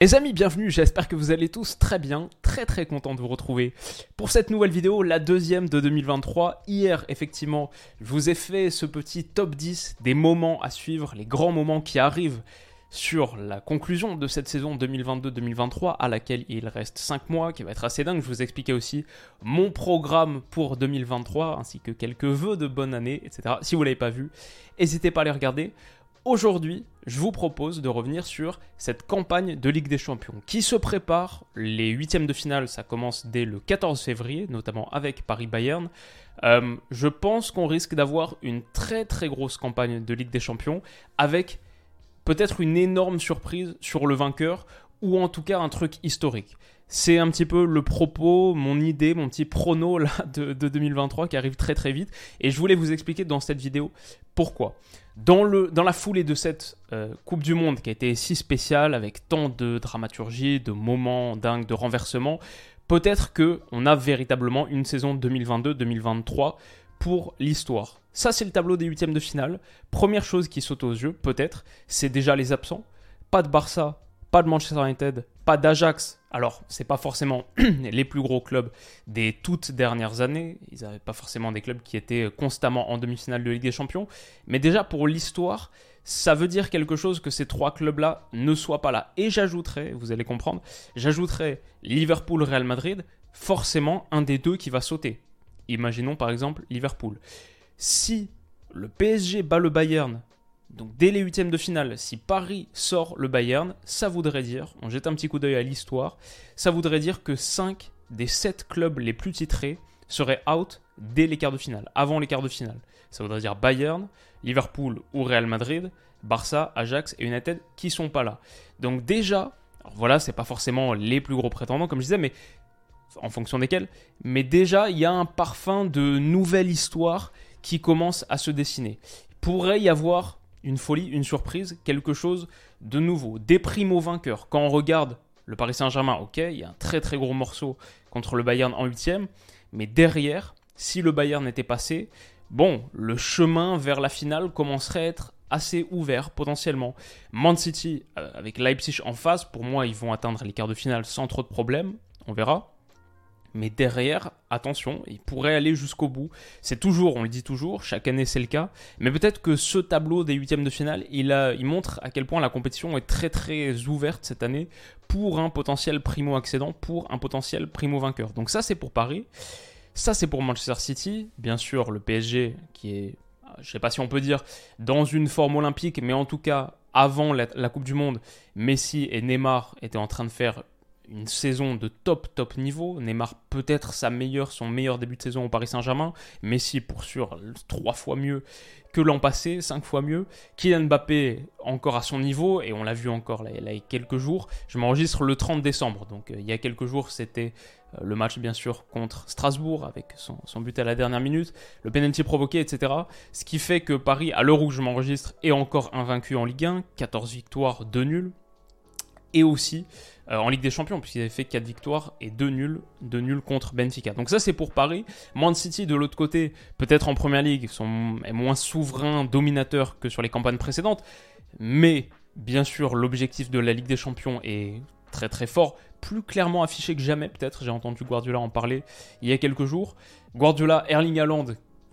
Les amis, bienvenue, j'espère que vous allez tous très bien, très très content de vous retrouver pour cette nouvelle vidéo, la deuxième de 2023. Hier, effectivement, je vous ai fait ce petit top 10 des moments à suivre, les grands moments qui arrivent sur la conclusion de cette saison 2022-2023 à laquelle il reste 5 mois, qui va être assez dingue. Je vous expliquais aussi mon programme pour 2023 ainsi que quelques vœux de bonne année, etc. Si vous ne l'avez pas vu, n'hésitez pas à les regarder. Aujourd'hui, je vous propose de revenir sur cette campagne de Ligue des Champions qui se prépare. Les huitièmes de finale, ça commence dès le 14 février, notamment avec Paris-Bayern. Euh, je pense qu'on risque d'avoir une très très grosse campagne de Ligue des Champions avec peut-être une énorme surprise sur le vainqueur ou en tout cas un truc historique. C'est un petit peu le propos, mon idée, mon petit prono de, 2023 qui arrive très très vite. Et je voulais vous expliquer dans cette vidéo pourquoi. Dans, la foulée de cette euh, Coupe du Monde qui a été si spéciale, avec tant de dramaturgie, de moments dingues, de renversements, peut-être qu'on a véritablement une saison 2022-2023 pour l'histoire. Ça, c'est le tableau des huitièmes de finale. Première chose qui saute aux yeux, peut-être, c'est déjà les absents. Pas de Barça, pas de Manchester United, pas d'Ajax. Alors, c'est pas forcément les plus gros clubs des toutes dernières années. Ils n'avaient pas forcément des clubs qui étaient constamment en demi-finale de Ligue des Champions. Mais déjà, pour l'histoire, ça veut dire quelque chose que ces trois clubs-là ne soient pas là. Et j'ajouterais, vous allez comprendre, j'ajouterais Liverpool-Real Madrid, forcément un des deux qui va sauter. Imaginons par exemple Liverpool. Si le PSG bat le Bayern, donc dès les huitièmes de finale, si Paris sort le Bayern, ça voudrait dire, on jette un petit coup d'œil à l'histoire, ça voudrait dire que 5 des 7 clubs les plus titrés seraient out dès les quarts de finale, avant les quarts de finale. Ça voudrait dire Bayern, Liverpool ou Real Madrid, Barça, Ajax et United qui sont pas là. Donc déjà, alors voilà, c'est pas forcément les plus gros prétendants comme je disais, mais en fonction desquels, mais déjà il y a un parfum de nouvelle histoire qui commence à se dessiner. Il pourrait y avoir une folie, une surprise, quelque chose de nouveau, des primo vainqueurs. Quand on regarde le Paris Saint-Germain, ok, il y a un très très gros morceau contre le Bayern en huitième, mais derrière, si le Bayern était passé, bon, le chemin vers la finale commencerait à être assez ouvert potentiellement. Man City euh, avec Leipzig en face, pour moi, ils vont atteindre les quarts de finale sans trop de problèmes, on verra. Mais derrière, attention, il pourrait aller jusqu'au bout. C'est toujours, on le dit toujours, chaque année c'est le cas. Mais peut-être que ce tableau des huitièmes de finale, il, montre à quel point la compétition est très très ouverte cette année pour un potentiel primo-accédant, pour un potentiel primo-vainqueur. Donc ça c'est pour Paris. Ça c'est pour Manchester City. Bien sûr, le PSG qui est, je ne sais pas si on peut dire, dans une forme olympique, mais en tout cas, avant la Coupe du Monde, Messi et Neymar étaient en train de faire une saison de top top niveau. Neymar peut-être sa meilleure, son meilleur début de saison au Paris Saint-Germain. Messi pour sûr trois fois mieux que l'an passé, cinq fois mieux. Kylian Mbappé encore à son niveau et on l'a vu encore là, il y a quelques jours. Je m'enregistre le 30 décembre, donc euh, il y a quelques jours c'était euh, le match bien sûr contre Strasbourg avec son, son, but à la dernière minute, le penalty provoqué, etc. Ce qui fait que Paris, à l'heure où je m'enregistre, est encore invaincu en Ligue 1, 14 victoires, 2 nuls et aussi en Ligue des Champions, puisqu'ils avaient fait 4 victoires et 2 nuls, 2 nuls contre Benfica. Donc ça c'est pour Paris. Man City de l'autre côté, peut-être en Première Ligue, sont, est moins souverain, dominateur que sur les campagnes précédentes, mais bien sûr l'objectif de la Ligue des Champions est très très fort, plus clairement affiché que jamais peut-être, j'ai entendu Guardiola en parler il y a quelques jours. Guardiola, Erling Haaland,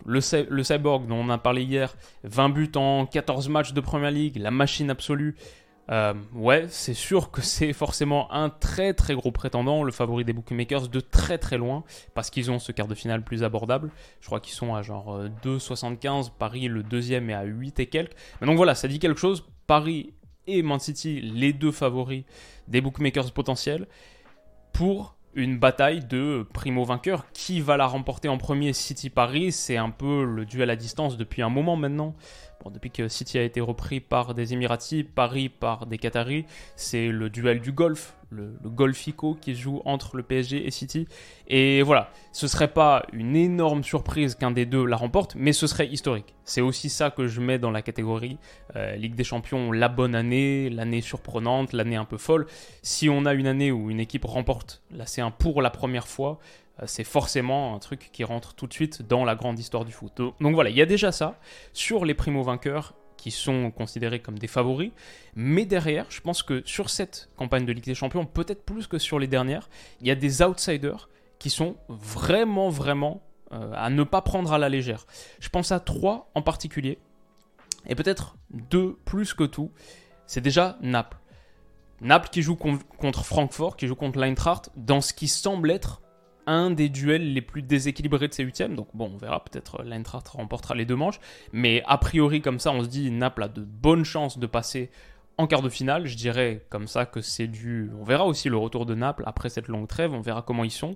le, le, cyborg dont on a parlé hier, 20 buts en 14 matchs de Première Ligue, la machine absolue, euh, ouais, c'est sûr que c'est forcément un très très gros prétendant, le favori des bookmakers de très très loin, parce qu'ils ont ce quart de finale plus abordable. Je crois qu'ils sont à genre 2,75, euh, Paris le deuxième est à 8 et quelques. Mais donc voilà, ça dit quelque chose. Paris et Man City, les deux favoris des bookmakers potentiels, pour une bataille de primo vainqueur. Qui va la remporter en premier City-Paris C'est un peu le duel à distance depuis un moment maintenant. Depuis que City a été repris par des Émiratis, Paris par des Qataris, c'est le duel du golf, le, golfico qui joue entre le PSG et City. Et voilà, ce serait pas une énorme surprise qu'un des deux la remporte, mais ce serait historique. C'est aussi ça que je mets dans la catégorie euh, Ligue des Champions, la bonne année, l'année surprenante, l'année un peu folle. Si on a une année où une équipe remporte la C1 pour la première fois, euh, c'est forcément un truc qui rentre tout de suite dans la grande histoire du foot. Donc voilà, il y a déjà ça. Sur les primo-vainqueurs, qui sont considérés comme des favoris. Mais derrière, je pense que sur cette campagne de Ligue des Champions, peut-être plus que sur les dernières, il y a des outsiders qui sont vraiment, vraiment euh, à ne pas prendre à la légère. Je pense à trois en particulier, et peut-être deux plus que tout. C'est déjà Naples. Naples qui joue contre Francfort, qui joue contre l'Eintracht, dans ce qui semble être un des duels les plus déséquilibrés de ces huitièmes. Donc bon, on verra, peut-être l'Eintracht remportera les deux manches. Mais a priori, comme ça, on se dit Naples a de bonnes chances de passer en quart de finale. Je dirais comme ça que c'est du... On verra aussi le retour de Naples après cette longue trêve, on verra comment ils sont.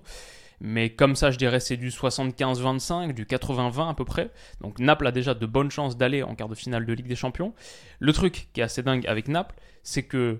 Mais comme ça, je dirais c'est du 75-25, du 80-20 à peu près. Donc Naples a déjà de bonnes chances d'aller en quart de finale de Ligue des Champions. Le truc qui est assez dingue avec Naples, c'est que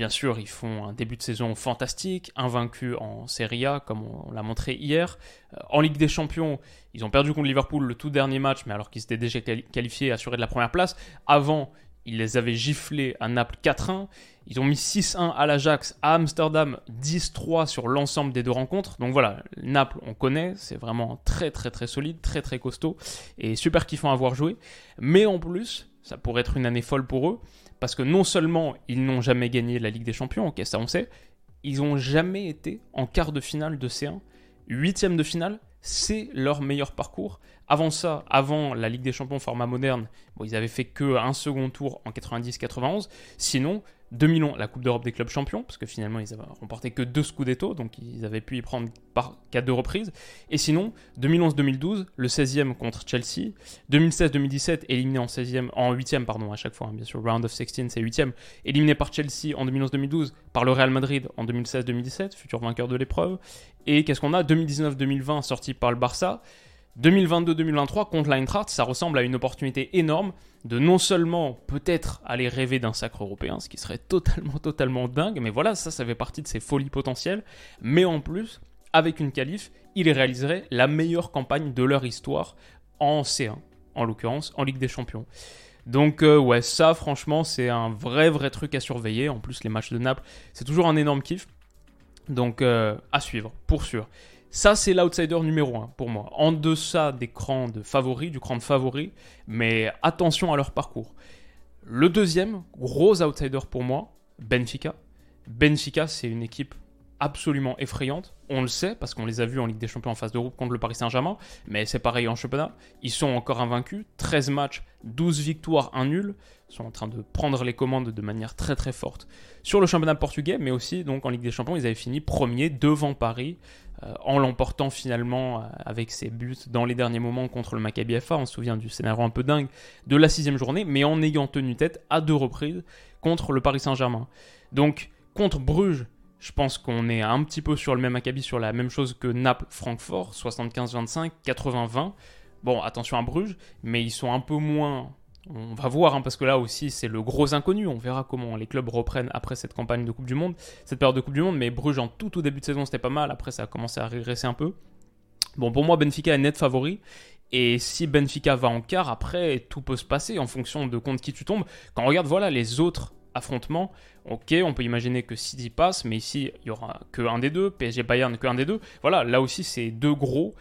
Bien sûr, ils font un début de saison fantastique, invaincus en Serie A, comme on, l'a montré hier. Euh, en Ligue des Champions, ils ont perdu contre Liverpool le tout dernier match, mais alors qu'ils étaient déjà qualifiés, assurés de la première place. Avant, ils les avaient giflés à Naples 4-1. Ils ont mis 6-1 à l'Ajax, à Amsterdam 10-3 sur l'ensemble des deux rencontres. Donc voilà, Naples, on connaît, c'est vraiment très très très solide, très très costaud et super kiffant à voir jouer. Mais en plus, ça pourrait être une année folle pour eux parce que non seulement ils n'ont jamais gagné la Ligue des Champions, ok, ça on sait, ils n'ont jamais été en quart de finale de C1. Huitième de finale, c'est leur meilleur parcours. Avant ça, avant la Ligue des Champions format moderne, bon, ils avaient fait que un second tour en 90-91. Sinon, 2011, la Coupe d'Europe des clubs champions, parce que finalement ils avaient remporté que deux Scudetto, donc ils avaient pu y prendre par qu'à deux reprises. Et sinon, 2011-2012, le 16e contre Chelsea. 2016-2017, éliminé en 16e, en 8e, pardon, à chaque fois, hein, bien sûr, round of 16, c'est 8e. Éliminé par Chelsea en 2011-2012, par le Real Madrid en 2016-2017, futur vainqueur de l'épreuve. Et qu'est-ce qu'on a? 2019-2020, sorti par le Barça. 2022-2023 contre l'Eintracht, ça ressemble à une opportunité énorme de non seulement peut-être aller rêver d'un sacre européen, ce qui serait totalement, totalement dingue, mais voilà, ça, ça fait partie de ses folies potentielles, mais en plus, avec une qualif, ils réaliseraient la meilleure campagne de leur histoire en C1, en l'occurrence en Ligue des Champions. Donc euh, ouais, ça franchement, c'est un vrai, vrai truc à surveiller. En plus, les matchs de Naples, c'est toujours un énorme kiff. Donc euh, à suivre, pour sûr. Ça, c'est l'outsider numéro 1 pour moi. En deçà des crans de favoris, du cran de favoris, mais attention à leur parcours. Le deuxième, gros outsider pour moi, Benfica. Benfica, c'est une équipe absolument effrayante. On le sait parce qu'on les a vus en Ligue des Champions en phase de groupe contre le Paris Saint-Germain, mais c'est pareil en championnat. Ils sont encore invaincus, 13 matchs, 12 victoires, 1 nul. Ils sont en train de prendre les commandes de manière très très forte sur le championnat portugais, mais aussi donc en Ligue des Champions, ils avaient fini premier devant Paris en l'emportant finalement euh, avec ses buts dans les derniers moments contre le Maccabi FA. On se souvient du scénario un peu dingue de la sixième journée, mais en ayant tenu tête à deux reprises contre le Paris Saint-Germain. Donc contre Bruges, je pense qu'on est un petit peu sur le même acabit, sur la même chose que Naples-Francfort, 75-25, 80-20. Bon, attention à Bruges, mais ils sont un peu moins. On va voir, hein, parce que là aussi, c'est le gros inconnu. On verra comment les clubs reprennent après cette campagne de Coupe du Monde, cette période de Coupe du Monde. Mais Bruges, en tout au début de saison, c'était pas mal. Après, ça a commencé à régresser un peu. Bon, pour moi, Benfica est net favori. Et si Benfica va en quart, après, tout peut se passer en fonction de contre qui tu tombes. Quand on regarde, voilà, les autres affrontement, ok, on peut imaginer que City passe, mais ici, il y aura que un des deux, PSG Bayern que un des deux. Voilà, là aussi, c'est deux gros.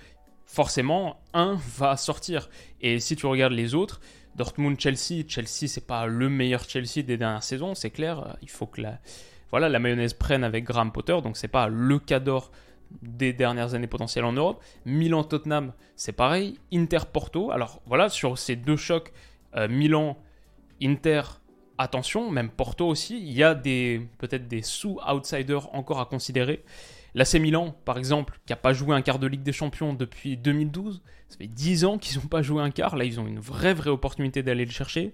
Forcément, un va sortir. Et si tu regardes les autres, Dortmund, Chelsea, Chelsea, c'est pas le meilleur Chelsea des dernières saisons, c'est clair. Il faut que la, voilà, la mayonnaise prenne avec Graham Potter, donc c'est pas le cador des dernières années potentielles en Europe. Milan, Tottenham, c'est pareil. Inter, Porto. Alors voilà, sur ces deux chocs, euh, Milan, Inter, attention, même Porto aussi, il y a peut-être des sous-outsiders encore à considérer. L'AC Milan, par exemple, qui n'a pas joué un quart de Ligue des Champions depuis 2012, ça fait 10 ans qu'ils n'ont pas joué un quart, là ils ont une vraie vraie opportunité d'aller le chercher.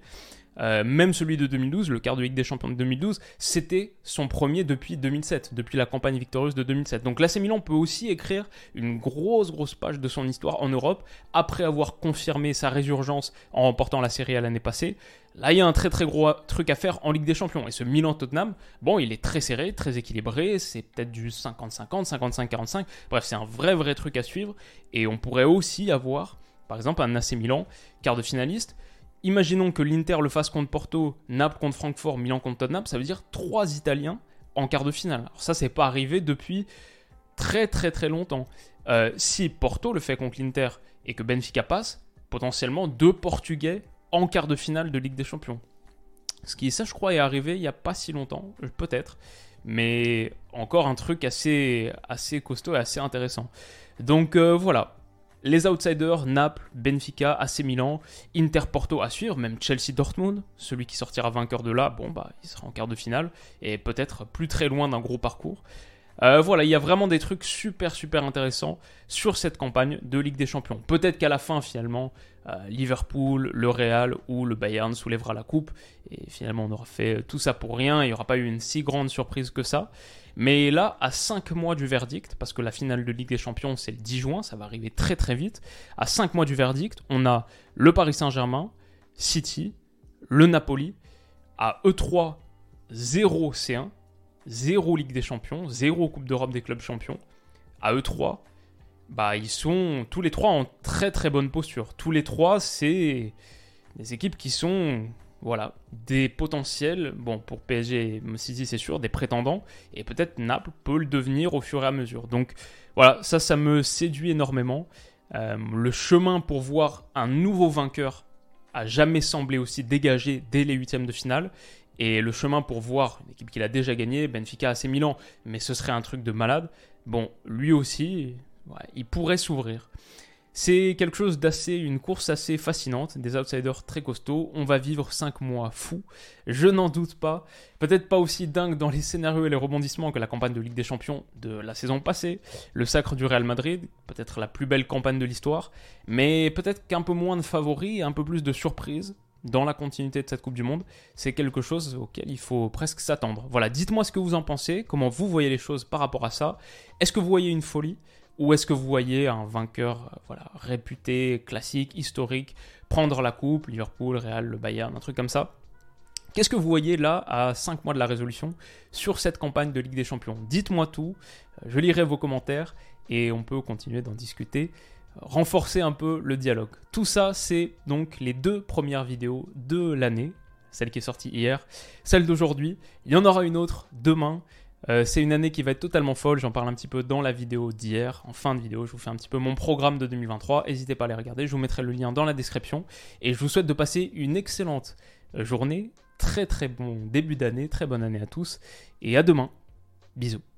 Euh, même celui de 2012, le quart de Ligue des Champions de 2012, c'était son premier depuis 2007, depuis la campagne victorieuse de 2007. Donc l'AC Milan peut aussi écrire une grosse grosse page de son histoire en Europe après avoir confirmé sa résurgence en remportant la Série à l'année passée. Là, il y a un très très gros truc à faire en Ligue des Champions. Et ce Milan-Tottenham, bon, il est très serré, très équilibré. C'est peut-être du 50-50, 55-45. Bref, c'est un vrai vrai truc à suivre. Et on pourrait aussi avoir, par exemple, un AC Milan, quart de finaliste, Imaginons que l'Inter le fasse contre Porto, Naples contre Francfort, Milan contre Tottenham, ça veut dire trois Italiens en quart de finale. Alors ça, c'est pas arrivé depuis très très très longtemps. Euh, si Porto le fait contre l'Inter et que Benfica passe, potentiellement deux Portugais en quart de finale de Ligue des Champions. Ce qui, ça, je crois, est arrivé il n'y a pas si longtemps, euh, peut-être, mais encore un truc assez, assez costaud et assez intéressant. Donc euh, voilà, les outsiders, Naples, Benfica, AC Milan, Inter Porto à suivre, même Chelsea Dortmund, celui qui sortira vainqueur de là, bon bah il sera en quart de finale et peut-être plus très loin d'un gros parcours. Euh, voilà, il y a vraiment des trucs super super intéressants sur cette campagne de Ligue des Champions. Peut-être qu'à la fin finalement, euh, Liverpool, le Real ou le Bayern soulèvera la coupe. Et finalement on aura fait tout ça pour rien, il n'y aura pas eu une si grande surprise que ça. Mais là, à 5 mois du verdict, parce que la finale de Ligue des Champions, c'est le 10 juin, ça va arriver très très vite, à 5 mois du verdict, on a le Paris Saint-Germain, City, le Napoli, à E3, 0 C1, 0 Ligue des Champions, 0 Coupe d'Europe des clubs champions. À E3, bah, ils sont tous les trois en très très bonne posture. Tous les trois, c'est des équipes qui sont voilà, des potentiels, bon pour PSG et City c'est sûr, des prétendants, et peut-être Naples peut le devenir au fur et à mesure. Donc voilà, ça ça me séduit énormément. Euh, le chemin pour voir un nouveau vainqueur a jamais semblé aussi dégagé dès les huitièmes de finale. Et le chemin pour voir une équipe qu'il a déjà gagnée, Benfica AC Milan, mais ce serait un truc de malade. Bon, lui aussi, il pourrait s'ouvrir. C'est quelque chose d'assez, une course assez fascinante, des outsiders très costauds. On va vivre 5 mois fous, je n'en doute pas. Peut-être pas aussi dingue dans les scénarios et les rebondissements que la campagne de Ligue des Champions de la saison passée, le sacre du Real Madrid, peut-être la plus belle campagne de l'histoire, mais peut-être qu'un peu moins de favoris et un peu plus de surprises dans la continuité de cette Coupe du Monde, c'est quelque chose auquel il faut presque s'attendre. Voilà, dites-moi ce que vous en pensez, comment vous voyez les choses par rapport à ça. Est-ce que vous voyez une folie ou est-ce que vous voyez un vainqueur voilà, réputé, classique, historique, prendre la coupe, Liverpool, Real, le Bayern, un truc comme ça Qu'est-ce que vous voyez là, à 5 mois de la résolution, sur cette campagne de Ligue des Champions? Dites-moi tout, euh, je lirai vos commentaires et on peut continuer d'en discuter, renforcer un peu le dialogue. Tout ça, c'est donc les deux premières vidéos de l'année, celle qui est sortie hier, celle d'aujourd'hui. Il y en aura une autre demain. Euh, c'est une année qui va être totalement folle, j'en parle un petit peu dans la vidéo d'hier. En fin de vidéo, je vous fais un petit peu mon programme de 2023. N'hésitez pas à les regarder, je vous mettrai le lien dans la description. Et je vous souhaite de passer une excellente euh, journée, très très bon début d'année, très bonne année à tous. Et à demain. Bisous.